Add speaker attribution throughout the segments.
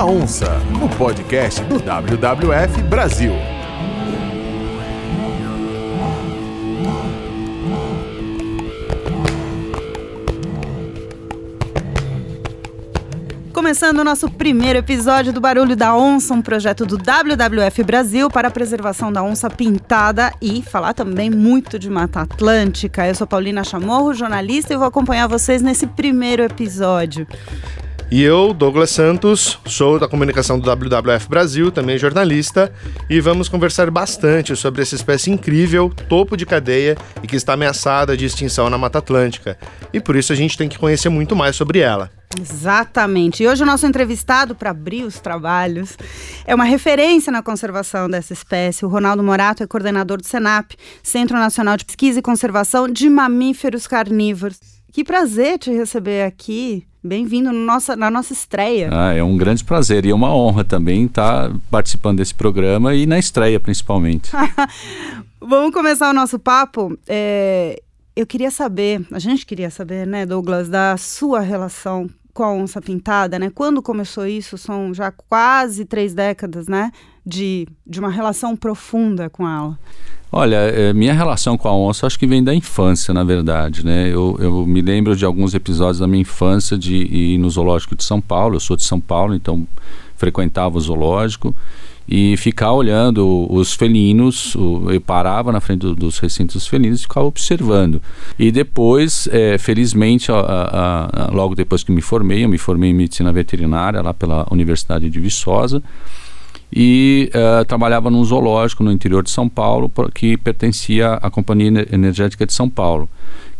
Speaker 1: da Onça, o podcast do WWF Brasil.
Speaker 2: Começando o nosso primeiro episódio do Barulho da Onça, um projeto do WWF Brasil para a preservação da onça pintada e falar também muito de Mata Atlântica. Eu sou Paulina Chamorro, jornalista, e vou acompanhar vocês nesse primeiro episódio.
Speaker 3: E eu, Douglas Santos, sou da comunicação do WWF Brasil, também jornalista, e vamos conversar bastante sobre essa espécie incrível, topo de cadeia e que está ameaçada de extinção na Mata Atlântica. E por isso a gente tem que conhecer muito mais sobre ela.
Speaker 2: Exatamente. E hoje o nosso entrevistado para abrir os trabalhos é uma referência na conservação dessa espécie. O Ronaldo Morato é coordenador do SENAP, Centro Nacional de Pesquisa e Conservação de Mamíferos Carnívoros. Que prazer te receber aqui. Bem-vindo nossa, na nossa estreia.
Speaker 4: Ah, é um grande prazer e é uma honra também estar participando desse programa e na estreia, principalmente.
Speaker 2: Vamos começar o nosso papo. É, eu queria saber, a gente queria saber, né, Douglas, da sua relação com a onça pintada, né? Quando começou isso? São já quase três décadas, né? De, de uma relação profunda com ela.
Speaker 4: Olha, é, minha relação com a onça acho que vem da infância, na verdade, né? Eu, eu me lembro de alguns episódios da minha infância de ir no zoológico de São Paulo. Eu sou de São Paulo, então frequentava o zoológico e ficar olhando os felinos. Eu parava na frente do, dos recintos felinos e ficava observando. E depois, é, felizmente, a, a, a, logo depois que me formei, eu me formei em medicina veterinária lá pela Universidade de Viçosa e uh, trabalhava num zoológico no interior de São Paulo que pertencia à Companhia Energética de São Paulo,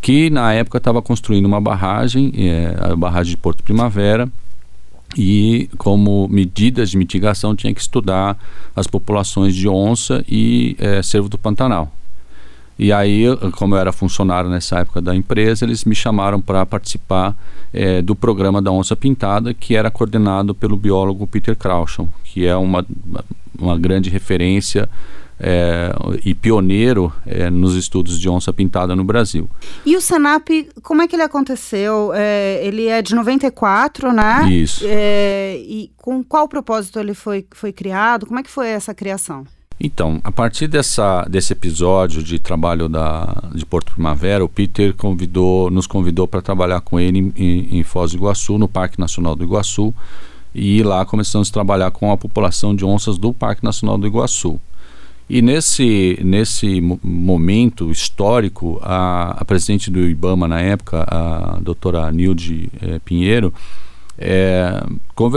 Speaker 4: que na época estava construindo uma barragem, é, a barragem de Porto Primavera, e como medidas de mitigação tinha que estudar as populações de onça e é, cervo do Pantanal. E aí, como eu era funcionário nessa época da empresa, eles me chamaram para participar é, do programa da onça pintada, que era coordenado pelo biólogo Peter Crouchon, que é uma, uma grande referência é, e pioneiro é, nos estudos de onça pintada no Brasil.
Speaker 2: E o Senap, como é que ele aconteceu? É, ele é de 94, né?
Speaker 4: Isso.
Speaker 2: É, e com qual propósito ele foi, foi criado? Como é que foi essa criação?
Speaker 4: Então, a partir dessa, desse episódio de trabalho da, de Porto Primavera, o Peter convidou, nos convidou para trabalhar com ele em, em Foz do Iguaçu, no Parque Nacional do Iguaçu, e lá começamos a trabalhar com a população de onças do Parque Nacional do Iguaçu. E nesse, nesse momento histórico, a, a presidente do IBAMA na época, a doutora Nilde eh, Pinheiro, é,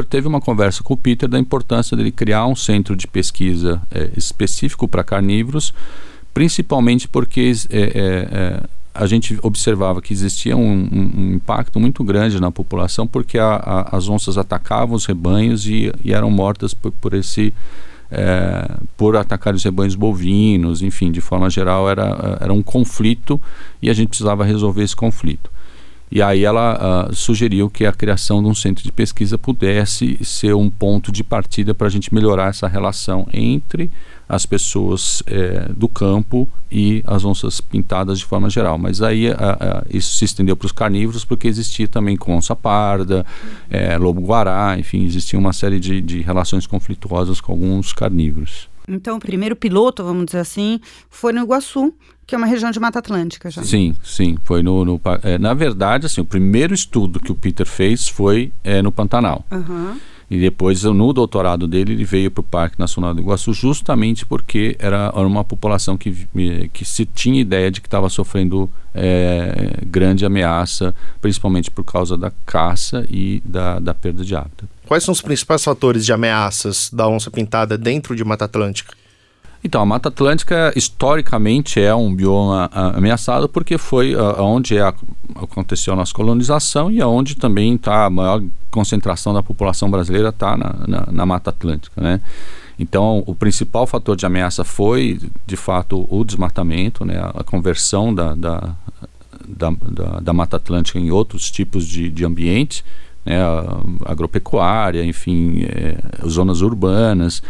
Speaker 4: teve uma conversa com o Peter da importância dele criar um centro de pesquisa é, específico para carnívoros, principalmente porque é, é, é, a gente observava que existia um, um, um, impacto muito grande na população porque a, a, as onças atacavam os rebanhos e, e eram mortas por, por esse é, por atacar os rebanhos bovinos, enfim, de forma geral era, era um conflito e a gente precisava resolver esse conflito. E aí ela uh, sugeriu que a criação de um centro de pesquisa pudesse ser um ponto de partida para a gente melhorar essa relação entre as pessoas eh, do campo e as onças pintadas de forma geral. Mas aí uh, uh, isso se estendeu para os carnívoros porque existia também com onça parda, eh, lobo-guará, enfim, existia uma série de, de relações conflituosas com alguns carnívoros.
Speaker 2: Então, o primeiro piloto, vamos dizer assim, foi no Iguaçu, que é uma região de Mata Atlântica já.
Speaker 4: Sim, sim. Foi no. no é, na verdade, assim, o primeiro estudo que o Peter fez foi é, no Pantanal.
Speaker 2: Uhum.
Speaker 4: E depois, no doutorado dele, ele veio para o Parque Nacional do Iguaçu justamente porque era, era uma população que, que se tinha ideia de que estava sofrendo é, grande ameaça, principalmente por causa da caça e da, da perda de hábitat.
Speaker 3: Quais são os principais fatores de ameaças da onça pintada dentro de Mata Atlântica?
Speaker 4: Então, a Mata Atlântica historicamente é um bioma ameaçado porque foi uh, onde é, aconteceu a nossa colonização e aonde também está a maior concentração da população brasileira está na, na, na, Mata Atlântica, né? Então, o principal fator de ameaça foi, de fato, o desmatamento, né? a, conversão da, da, da, da, da Mata Atlântica em outros tipos de, de ambientes, né? agropecuária, enfim, é, zonas urbanas.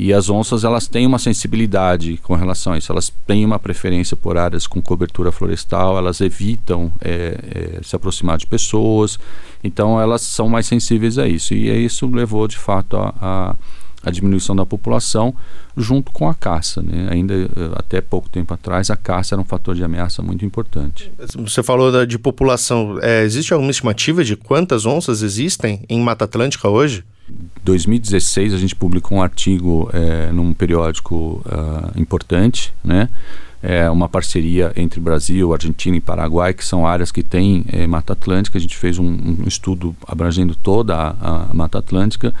Speaker 4: E as onças elas têm uma sensibilidade com relação a isso. Elas têm uma preferência por áreas com cobertura florestal. Elas evitam é, é, se aproximar de pessoas. Então elas são mais sensíveis a isso. E isso levou de fato a, a a diminuição da população junto com a caça. Né? Ainda eh, até pouco tempo atrás, a caça era um fator de ameaça muito importante.
Speaker 3: Você falou da, de população. É, existe alguma estimativa de quantas onças existem em Mata Atlântica hoje?
Speaker 4: 2016 a gente publicou um artigo é, num periódico uh, importante, né? É uma parceria entre Brasil, Argentina e Paraguai, que são áreas que têm é, Mata Atlântica. A gente fez um, um estudo abrangendo toda a, a Mata Atlântica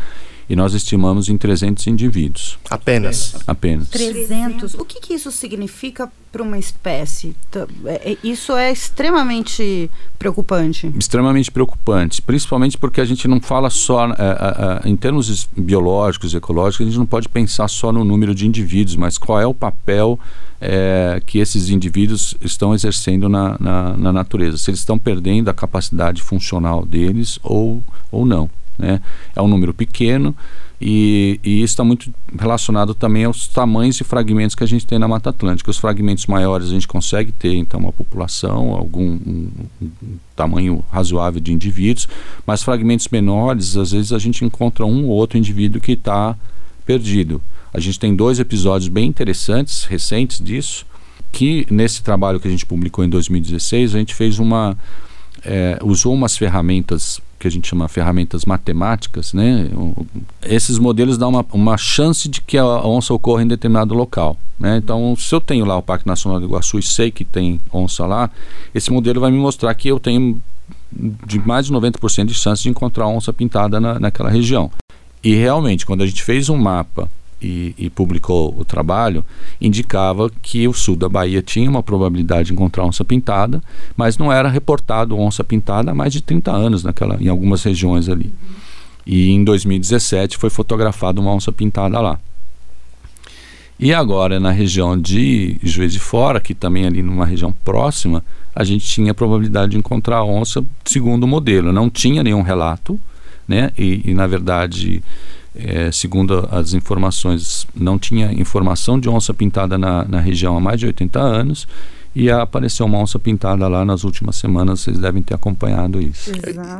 Speaker 4: e nós estimamos em 300 indivíduos.
Speaker 3: Apenas?
Speaker 4: Apenas.
Speaker 2: 300. O que, que isso significa para uma espécie? É, é, isso é extremamente preocupante.
Speaker 4: Extremamente preocupante, principalmente porque a gente não fala só, é, em termos biológicos, ecológicos, a gente não pode pensar só no número de indivíduos, mas qual é o papel é, que esses indivíduos estão exercendo na, na, na natureza. Se eles estão perdendo a capacidade funcional deles ou, ou não. Né? É um número pequeno e, e isso está muito relacionado também aos tamanhos de fragmentos que a gente tem na Mata Atlântica. Os fragmentos maiores a gente consegue ter então uma população, algum um, um tamanho razoável de indivíduos, mas fragmentos menores, às vezes a gente encontra um ou outro indivíduo que está perdido. A gente tem dois episódios bem interessantes, recentes disso, que nesse trabalho que a gente publicou em 2016, a gente fez uma. É, usou umas ferramentas que a gente chama ferramentas matemáticas, né? Esses modelos dão uma, uma chance de que a onça ocorra em determinado local. Né? Então, se eu tenho lá o Parque Nacional do Iguaçu e sei que tem onça lá, esse modelo vai me mostrar que eu tenho de mais de 90% de chance de encontrar onça pintada na, naquela região. E realmente, quando a gente fez um mapa e, e, publicou o trabalho, indicava que o sul da Bahia tinha uma probabilidade de encontrar onça pintada, mas não era reportado onça pintada há mais de 30 anos naquela, em algumas regiões ali. E em 2017 foi fotografada uma onça pintada lá. E agora, na região de Juiz de Fora, que também ali numa região próxima, a gente tinha a probabilidade de encontrar onça segundo o modelo. Não tinha nenhum relato, né? E, e na verdade é, segundo as informações, não tinha informação de onça pintada na, na região há mais de 80 anos e apareceu uma onça pintada lá nas últimas semanas, vocês devem ter acompanhado isso.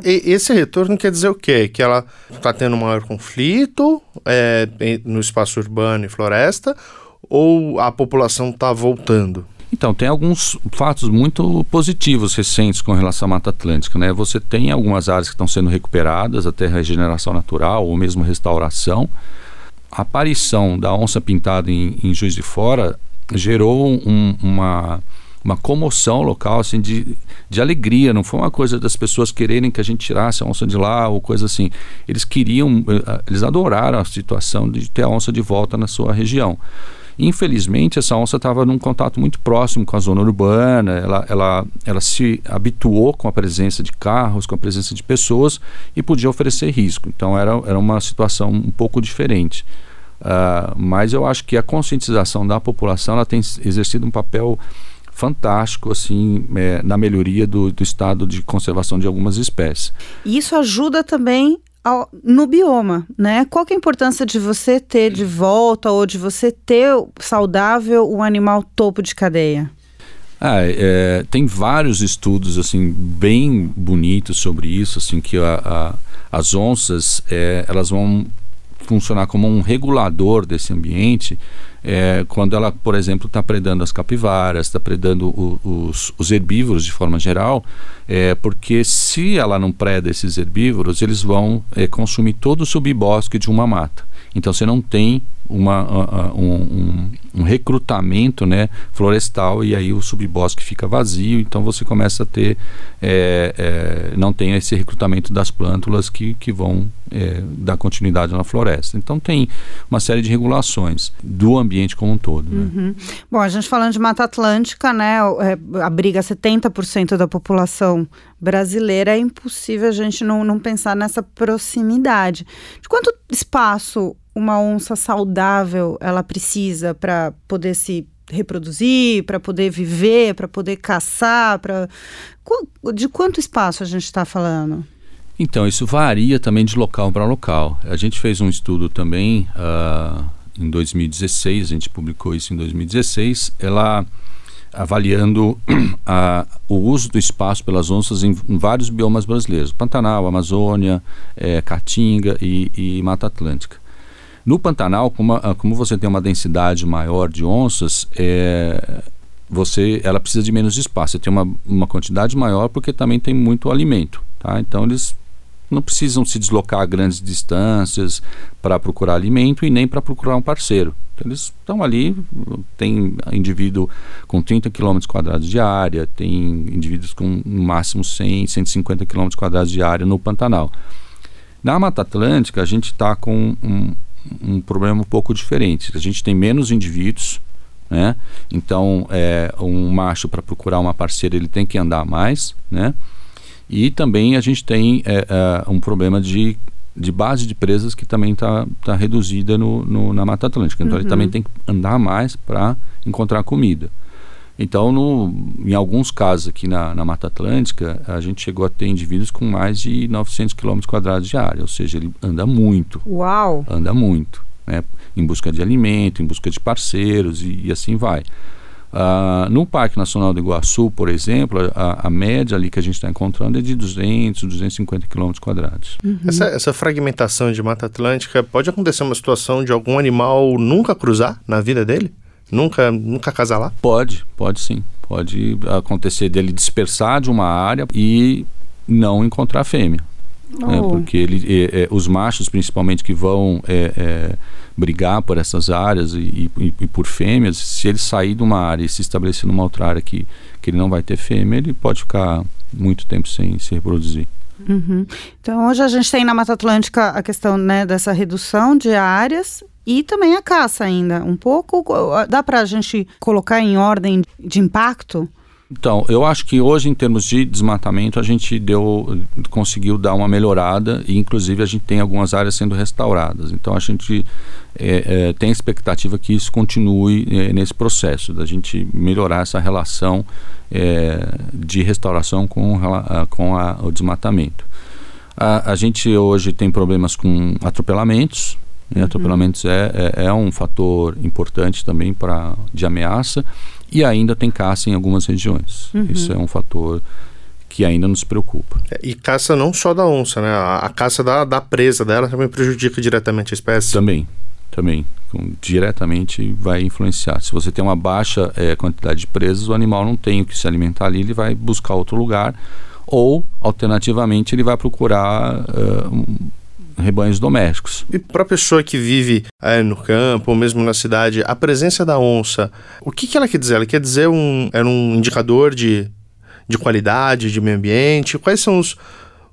Speaker 3: E, esse retorno quer dizer o quê? Que ela está tendo um maior conflito é, no espaço urbano e floresta ou a população está voltando?
Speaker 4: Então, tem alguns fatos muito positivos recentes com relação à Mata Atlântica. Né? Você tem algumas áreas que estão sendo recuperadas, até regeneração natural ou mesmo restauração. A aparição da onça pintada em, em Juiz de Fora gerou um, uma, uma comoção local assim, de, de alegria. Não foi uma coisa das pessoas quererem que a gente tirasse a onça de lá ou coisa assim. Eles queriam, eh, eles adoraram a situação de ter a onça de volta na sua região. Infelizmente, essa onça estava num contato muito próximo com a zona urbana, ela, ela, ela se habituou com a presença de carros, com a presença de pessoas e podia oferecer risco. Então, era, era uma situação um pouco diferente. Uh, mas eu acho que a conscientização da população ela tem exercido um papel fantástico assim é, na melhoria do, do, estado de conservação de algumas espécies.
Speaker 2: E isso ajuda também no bioma, né? Qual que é a importância de você ter de volta ou de você ter saudável o animal topo de cadeia?
Speaker 4: Ah, é, tem vários estudos assim bem bonitos sobre isso, assim que a, a, as onças é, elas vão funcionar como um regulador desse ambiente é, quando ela, por exemplo, está predando as capivaras, está predando o, os, os, herbívoros de forma geral, é, porque se ela não preda esses herbívoros, eles vão é, consumir todo o subbosque de uma mata. Então você não tem uma, um, um, um, recrutamento né, florestal e aí o subbosque fica vazio, então você começa a ter, é, é, não tem esse recrutamento das plântulas que, que vão é, dar continuidade na floresta. Então tem uma série de regulações do ambiente como um todo. Né?
Speaker 2: Uhum. Bom, a gente falando de Mata Atlântica, né, é, abriga 70% da população brasileira, é impossível a gente não, não pensar nessa proximidade. De quanto espaço uma onça saudável ela precisa para poder se reproduzir, para poder viver, para poder caçar, para de quanto espaço a gente está falando?
Speaker 4: Então isso varia também de local para local. A gente fez um estudo também uh, em 2016, a gente publicou isso em 2016, ela avaliando a, o uso do espaço pelas onças em, em vários biomas brasileiros, Pantanal, Amazônia, é, Caatinga e, e, Mata Atlântica. No Pantanal, como, como, você tem uma densidade maior de onças, é, você, ela precisa de menos espaço. Você tem uma, uma quantidade maior porque também tem muito alimento. Tá? Então eles não precisam se deslocar a grandes distâncias para procurar alimento e nem para procurar um parceiro. Então, eles estão ali, tem indivíduo com 30 km quadrados de área, tem indivíduos com no máximo 100, 150 km quadrados de área no Pantanal. Na Mata Atlântica, a gente está com um, um problema um pouco diferente. A gente tem menos indivíduos, né? Então, é, um macho para procurar uma parceira ele tem que andar mais, né? E também a gente tem é, é, um problema de, de base de presas que também está tá reduzida no, no, na Mata Atlântica. Então uhum. ele também tem que andar mais para encontrar comida. Então, no, em alguns casos aqui na, na, Mata Atlântica, a gente chegou a ter indivíduos com mais de 900 km quadrados de área, ou seja, ele anda muito.
Speaker 2: Uau!
Speaker 4: Anda muito, né? Em busca de alimento, em busca de parceiros e, e assim vai. Uh, no Parque Nacional do Iguaçu, por exemplo, a, a média ali que a gente está encontrando é de 200, 250 quilômetros quadrados.
Speaker 3: Uhum. Essa, essa, fragmentação de Mata Atlântica, pode acontecer uma situação de algum animal nunca cruzar na vida dele? Nunca, nunca casar lá?
Speaker 4: Pode, pode sim. Pode acontecer dele dispersar de uma área e não encontrar fêmea. Oh. Né, porque ele, é, é, os machos, principalmente, que vão é, é brigar por essas áreas e, e, e, por fêmeas, se ele sair de uma área e se estabelecer numa outra área que, que ele não vai ter fêmea, ele pode ficar muito tempo sem se reproduzir.
Speaker 2: Uhum. Então, hoje a gente tem na Mata Atlântica a questão né, dessa redução de áreas e também a caça ainda. Um pouco, dá para a gente colocar em ordem de impacto?
Speaker 4: Então, eu acho que hoje, em termos de desmatamento, a gente deu, conseguiu dar uma melhorada e, inclusive, a gente tem algumas áreas sendo restauradas. Então, a gente é, é, tem expectativa que isso continue é, nesse processo, da gente melhorar essa relação é, de restauração com, a, com a, o desmatamento. A, a, gente hoje tem problemas com atropelamentos. Né? Uhum. Atropelamentos é, é, é um fator importante também para de ameaça e ainda tem caça em algumas regiões. Uhum. Isso é um fator que ainda nos preocupa.
Speaker 3: É, e caça não só da onça, né? A, a caça da, da, presa dela também prejudica diretamente a espécie.
Speaker 4: Também, também. Com, diretamente vai influenciar. Se você tem uma baixa é, quantidade de presas, o animal não tem o que se alimentar ali, ele vai buscar outro lugar. Ou, alternativamente, ele vai procurar uh, rebanhos domésticos.
Speaker 3: E para a pessoa que vive é, no campo ou mesmo na cidade, a presença da onça, o que, que ela quer dizer? Ela quer dizer um, era um indicador de, de qualidade, de meio ambiente? Quais são os,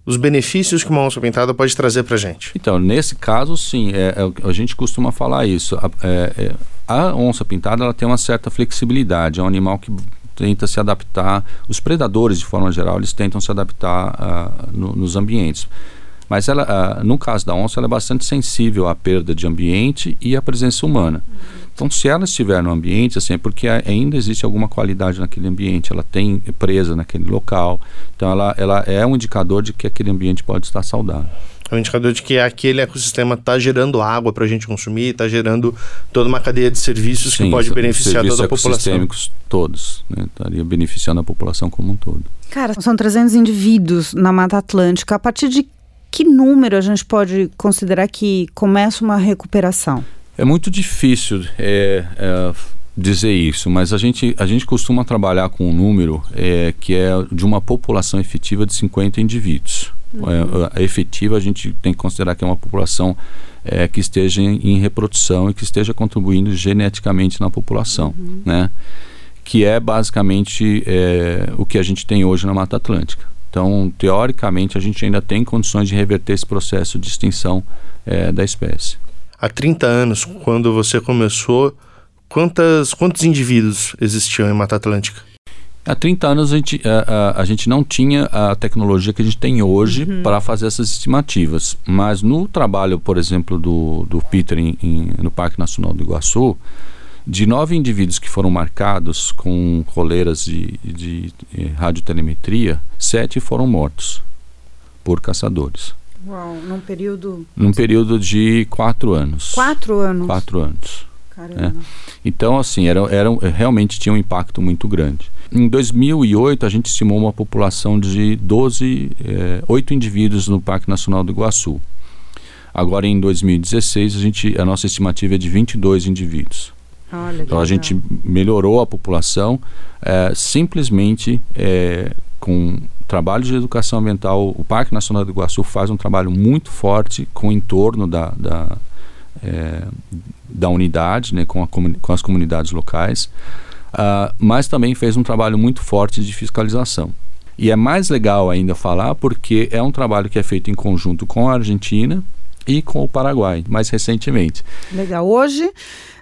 Speaker 3: os benefícios que uma onça pintada pode trazer para a gente?
Speaker 4: Então, nesse caso, sim, é, é, a gente costuma falar isso. A, é, é, a onça pintada ela tem uma certa flexibilidade, é um animal que tenta se adaptar, os predadores, de forma geral, eles tentam se adaptar uh, no, nos ambientes. Mas ela, uh, no caso da onça, ela é bastante sensível à perda de ambiente e à presença humana. Então, se ela estiver no ambiente, assim, é porque ainda existe alguma qualidade naquele ambiente, ela tem presa naquele local. Então, ela, ela é um indicador de que aquele ambiente pode estar saudável.
Speaker 3: É um indicador de que aquele ecossistema está gerando água para a gente consumir, está gerando toda uma cadeia de serviços Sim, que pode beneficiar toda a população.
Speaker 4: todos, né? estaria beneficiando a população como um todo.
Speaker 2: Cara, são 300 indivíduos na Mata Atlântica. A partir de que número a gente pode considerar que começa uma recuperação?
Speaker 4: É muito difícil é, é, dizer isso, mas a gente, a gente costuma trabalhar com um número é, que é de uma população efetiva de 50 indivíduos. Uhum. É, a efetiva a gente tem que considerar que é uma população é, que esteja em, em, reprodução e que esteja contribuindo geneticamente na população, uhum. né? que é basicamente é, o que a gente tem hoje na Mata Atlântica. Então, teoricamente, a gente ainda tem condições de reverter esse processo de extinção é, da espécie.
Speaker 3: Há 30 anos, quando você começou, quantas, quantos indivíduos existiam em Mata Atlântica?
Speaker 4: Há 30 anos a gente, a, a, a gente não tinha a tecnologia que a gente tem hoje uhum. para fazer essas estimativas. Mas no trabalho, por exemplo, do, do Peter em, em, no Parque Nacional do Iguaçu, de nove indivíduos que foram marcados com coleiras de, de, de radiotelemetria, sete foram mortos por caçadores.
Speaker 2: Uau, num período.
Speaker 4: Num período de quatro anos.
Speaker 2: Quatro anos.
Speaker 4: Quatro anos.
Speaker 2: Caramba.
Speaker 4: É. Então, assim, era, era, realmente tinha um impacto muito grande. Em 2008, a gente estimou uma população de 12, é, 8 indivíduos no Parque Nacional do Iguaçu. Agora, em 2016, a, gente, a nossa estimativa é de 22 indivíduos.
Speaker 2: Olha,
Speaker 4: então, a gente melhorou a população é, simplesmente é, com trabalho de educação ambiental. O Parque Nacional do Iguaçu faz um trabalho muito forte com o entorno da, da, é, da unidade, né, com, a, com as comunidades locais, uh, mas também fez um trabalho muito forte de fiscalização. E é mais legal ainda falar porque é um trabalho que é feito em conjunto com a Argentina, e com o Paraguai, mais recentemente.
Speaker 2: Legal. Hoje,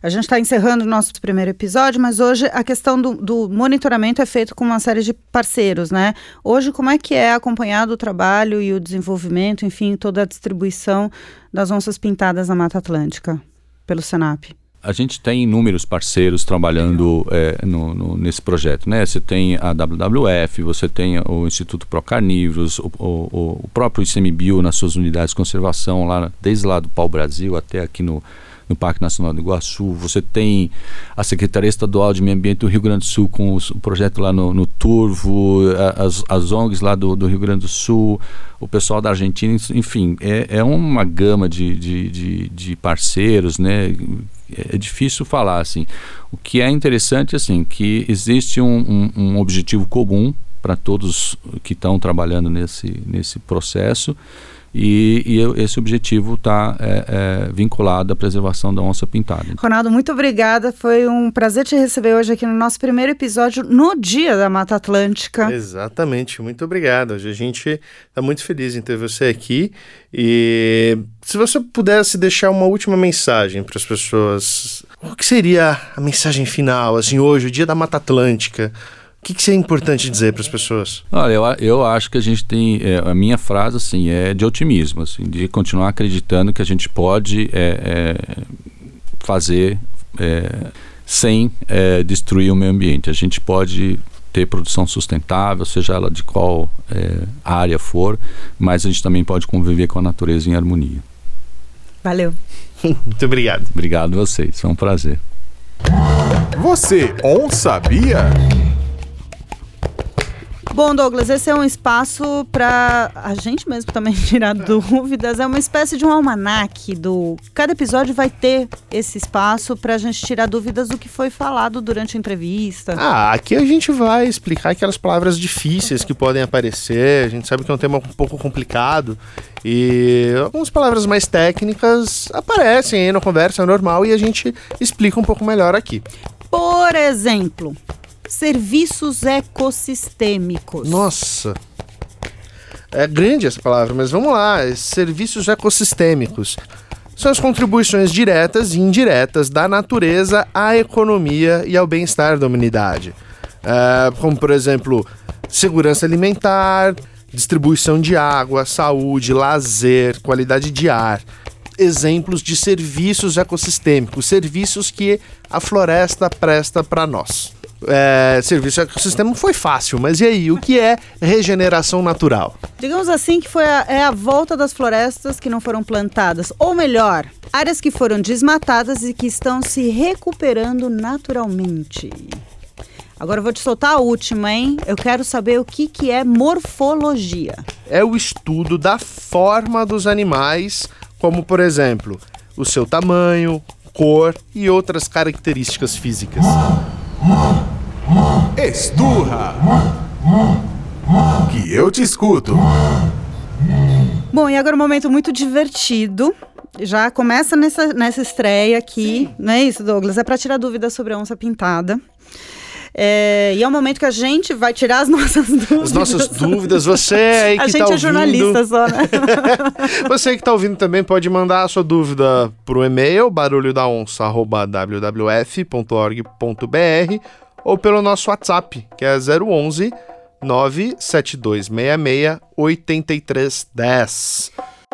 Speaker 2: a gente está encerrando o nosso primeiro episódio, mas hoje a questão do, do, monitoramento é feito com uma série de parceiros, né? Hoje, como é que é acompanhado o trabalho e o desenvolvimento, enfim, toda a distribuição das onças pintadas na Mata Atlântica pelo Senap?
Speaker 4: A gente tem inúmeros parceiros trabalhando é, no, no, nesse projeto, né? Você tem a WWF, você tem o Instituto Pro Carnívoros, o, o, o próprio ICMBio nas suas unidades de conservação, lá, desde lá do Pau Brasil até aqui no, no Parque Nacional do Iguaçu, você tem a Secretaria Estadual de Meio Ambiente do Rio Grande do Sul com o projeto lá no, no Turvo, as, as ONGs lá do, do, Rio Grande do Sul, o pessoal da Argentina, enfim, é, é uma gama de, de, de, de parceiros, né? É, difícil falar assim. O que é interessante assim que existe um, um, um objetivo comum para todos que estão trabalhando nesse, nesse processo e, e esse objetivo está é, é, vinculado à preservação da onça pintada.
Speaker 2: Ronaldo, muito obrigada. Foi um prazer te receber hoje aqui no nosso primeiro episódio no Dia da Mata Atlântica.
Speaker 3: Exatamente, muito obrigado. Hoje a gente está muito feliz em ter você aqui. E se você pudesse deixar uma última mensagem para as pessoas, o que seria a mensagem final, assim, hoje, o Dia da Mata Atlântica? O que, que é importante dizer para as pessoas?
Speaker 4: Olha, eu, eu acho que a gente tem. É, a minha frase assim, é de otimismo, assim, de continuar acreditando que a gente pode é, é, fazer é, sem é, destruir o meio ambiente. A gente pode ter produção sustentável, seja ela de qual é, área for, mas a gente também pode conviver com a natureza em harmonia.
Speaker 2: Valeu.
Speaker 3: Muito obrigado.
Speaker 4: Obrigado a vocês, foi um prazer.
Speaker 1: Você on sabia?
Speaker 2: Bom, Douglas, esse é um espaço para a gente mesmo também tirar dúvidas. É uma espécie de um almanaque do. Cada episódio vai ter esse espaço para a gente tirar dúvidas do que foi falado durante a entrevista.
Speaker 3: Ah, aqui a gente vai explicar aquelas palavras difíceis que podem aparecer. A gente sabe que é um tema um pouco complicado e algumas palavras mais técnicas aparecem aí na conversa normal e a gente explica um pouco melhor aqui.
Speaker 2: Por exemplo, serviços ecossistêmicos.
Speaker 3: Nossa! É grande essa palavra, mas vamos lá. Serviços ecossistêmicos são as contribuições diretas e indiretas da natureza à economia e ao bem-estar da humanidade. É, como, por exemplo, segurança alimentar, distribuição de água, saúde, lazer, qualidade de ar. Exemplos de serviços ecossistêmicos, serviços que a floresta presta para nós é, serviço ecossistema foi fácil, mas e aí? O que é regeneração natural?
Speaker 2: Digamos assim que foi a, é a volta das florestas que não foram plantadas, ou melhor, áreas que foram desmatadas e que estão se recuperando naturalmente. Agora eu vou te soltar a última, hein? Eu quero saber o que, que é morfologia.
Speaker 3: É o estudo da forma dos animais, como por exemplo, o seu tamanho, cor e outras características físicas.
Speaker 1: Esturra! Que eu te escuto.
Speaker 2: Bom, e agora um momento muito divertido. Já começa nessa, nessa estreia aqui, Sim. não é isso, Douglas? É para tirar dúvidas sobre a onça pintada. É, e é o momento que a gente vai tirar as nossas dúvidas.
Speaker 3: As nossas dúvidas, você aí que está ouvindo. A gente
Speaker 2: é jornalista só, né?
Speaker 3: você que está ouvindo também pode mandar a sua dúvida para o e-mail barulhodaonça.wwf.org.br ou pelo nosso WhatsApp, que é 011 97266 8310.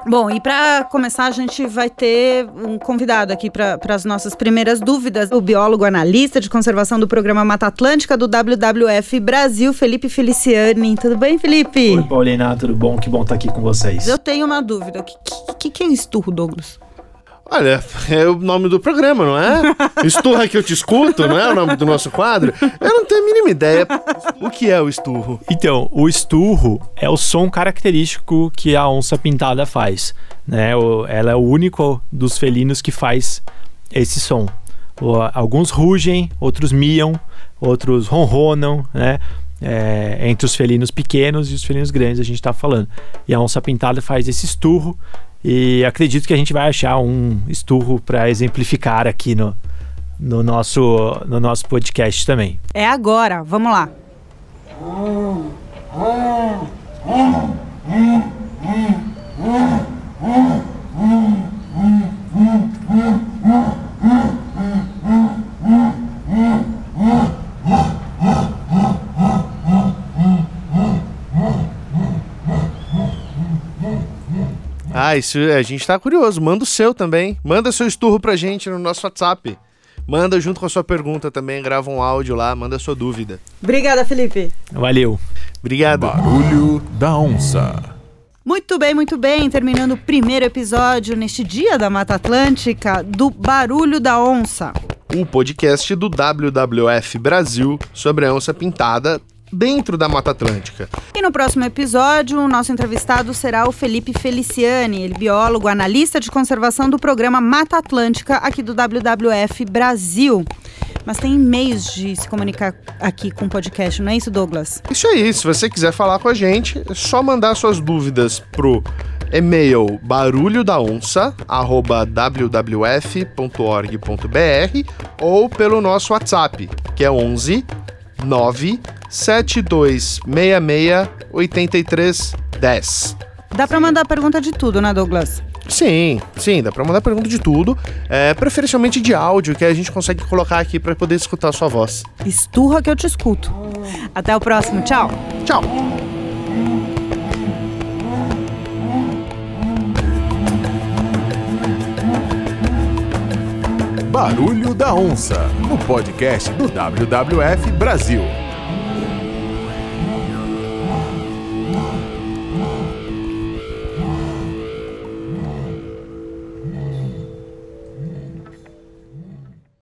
Speaker 2: Bom, e para começar, a gente vai ter um convidado aqui para as nossas primeiras dúvidas. O biólogo analista de conservação do programa Mata Atlântica do WWF Brasil, Felipe Feliciani. Tudo bem, Felipe?
Speaker 5: Oi, Paulina, tudo bom? Que bom estar aqui com vocês.
Speaker 2: Eu tenho uma dúvida. O que, que, que é esturro, Douglas?
Speaker 3: Olha, é o nome do programa, não é? Esturra que eu te escuto, não é o nome do nosso quadro? Eu não tenho a mínima ideia o que é o esturro.
Speaker 5: Então, o esturro é o som característico que a onça pintada faz. Né? Ela é o único dos felinos que faz esse som. Alguns rugem, outros miam, outros ronronam, né? É, entre os felinos pequenos e os felinos grandes a gente está falando. E a onça pintada faz esse esturro e acredito que a gente vai achar um esturro para exemplificar aqui no, no, nosso, no nosso podcast também.
Speaker 2: É agora, vamos lá.
Speaker 3: Ah, isso a gente tá curioso. Manda o seu também. Manda seu esturro pra gente no nosso WhatsApp. Manda junto com a sua pergunta também, grava um áudio lá, manda a sua dúvida.
Speaker 2: Obrigada, Felipe.
Speaker 5: Valeu.
Speaker 3: Obrigado.
Speaker 1: Barulho da onça.
Speaker 2: Muito bem, muito bem. Terminando o primeiro episódio neste dia da Mata Atlântica do Barulho da Onça.
Speaker 3: O podcast do WWF Brasil sobre a onça pintada dentro da Mata Atlântica.
Speaker 2: E no próximo episódio, o nosso entrevistado será o Felipe Feliciani, ele é biólogo, analista de conservação do programa Mata Atlântica aqui do WWF Brasil. Mas tem meios de se comunicar aqui com o podcast, não é isso, Douglas?
Speaker 3: Isso aí, se você quiser falar com a gente, é só mandar suas dúvidas pro e-mail barulhodaonça@wwf.org.br ou pelo nosso WhatsApp, que é 11 9 7266 8310.
Speaker 2: Dá para mandar pergunta de tudo, né, Douglas?
Speaker 3: Sim, sim, dá pra mandar pergunta de tudo, é, preferencialmente de áudio, que a gente consegue colocar aqui para poder escutar a sua voz.
Speaker 2: Esturra que eu te escuto. Até o próximo, tchau.
Speaker 3: Tchau.
Speaker 1: Barulho da Onça, no podcast do WWF Brasil.